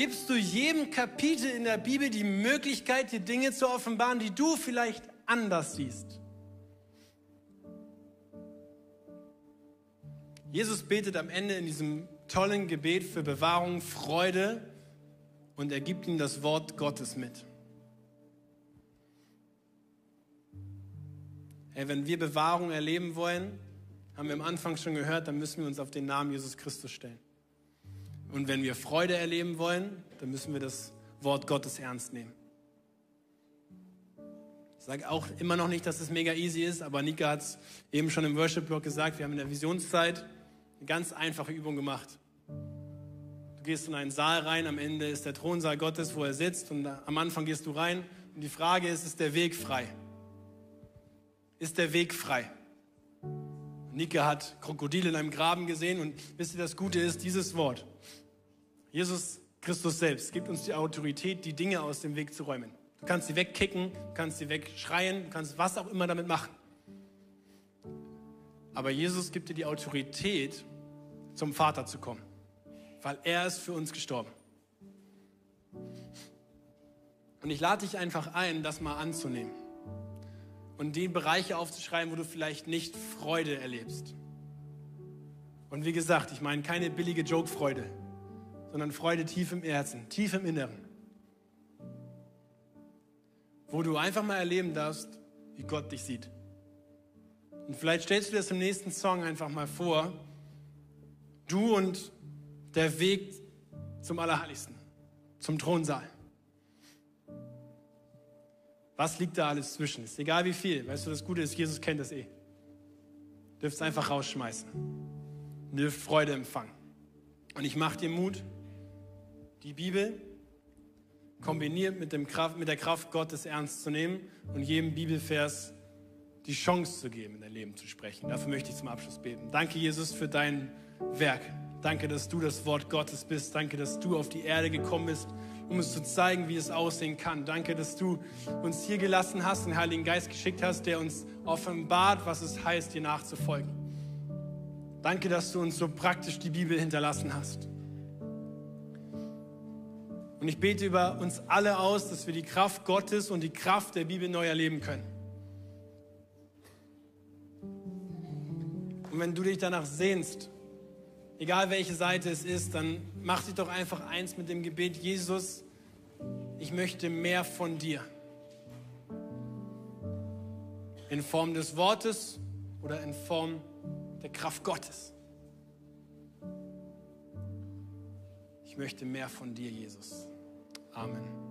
Gibst du jedem Kapitel in der Bibel die Möglichkeit, die Dinge zu offenbaren, die du vielleicht anders siehst? Jesus betet am Ende in diesem tollen Gebet für Bewahrung, Freude und er gibt ihm das Wort Gottes mit. Hey, wenn wir Bewahrung erleben wollen, haben wir am Anfang schon gehört, dann müssen wir uns auf den Namen Jesus Christus stellen. Und wenn wir Freude erleben wollen, dann müssen wir das Wort Gottes ernst nehmen. Ich sage auch immer noch nicht, dass es mega easy ist, aber Nika hat es eben schon im Worship-Blog gesagt, wir haben in der Visionszeit eine ganz einfache Übung gemacht. Du gehst in einen Saal rein, am Ende ist der Thronsaal Gottes, wo er sitzt und am Anfang gehst du rein und die Frage ist, ist der Weg frei? ist der Weg frei. Nike hat Krokodile in einem Graben gesehen und wisst ihr, das Gute ist dieses Wort. Jesus Christus selbst gibt uns die Autorität, die Dinge aus dem Weg zu räumen. Du kannst sie wegkicken, du kannst sie wegschreien, du kannst was auch immer damit machen. Aber Jesus gibt dir die Autorität, zum Vater zu kommen, weil er ist für uns gestorben. Und ich lade dich einfach ein, das mal anzunehmen und die Bereiche aufzuschreiben, wo du vielleicht nicht Freude erlebst. Und wie gesagt, ich meine keine billige Joke-Freude, sondern Freude tief im Herzen, tief im Inneren. Wo du einfach mal erleben darfst, wie Gott dich sieht. Und vielleicht stellst du dir das im nächsten Song einfach mal vor. Du und der Weg zum Allerheiligsten, zum Thronsaal. Was liegt da alles zwischen? Ist egal wie viel. Weißt du, das Gute ist, Jesus kennt das eh. Dürft es einfach rausschmeißen. Dürft Freude empfangen. Und ich mache dir Mut, die Bibel kombiniert mit, dem Kraft, mit der Kraft Gottes ernst zu nehmen und jedem Bibelvers die Chance zu geben, in dein Leben zu sprechen. Dafür möchte ich zum Abschluss beten. Danke, Jesus, für dein Werk. Danke, dass du das Wort Gottes bist. Danke, dass du auf die Erde gekommen bist, um uns zu zeigen, wie es aussehen kann. Danke, dass du uns hier gelassen hast, den Heiligen Geist geschickt hast, der uns offenbart, was es heißt, dir nachzufolgen. Danke, dass du uns so praktisch die Bibel hinterlassen hast. Und ich bete über uns alle aus, dass wir die Kraft Gottes und die Kraft der Bibel neu erleben können. Und wenn du dich danach sehnst, egal welche Seite es ist, dann mach dich doch einfach eins mit dem Gebet, Jesus, ich möchte mehr von dir. In Form des Wortes oder in Form der Kraft Gottes. Ich möchte mehr von dir, Jesus. Amen.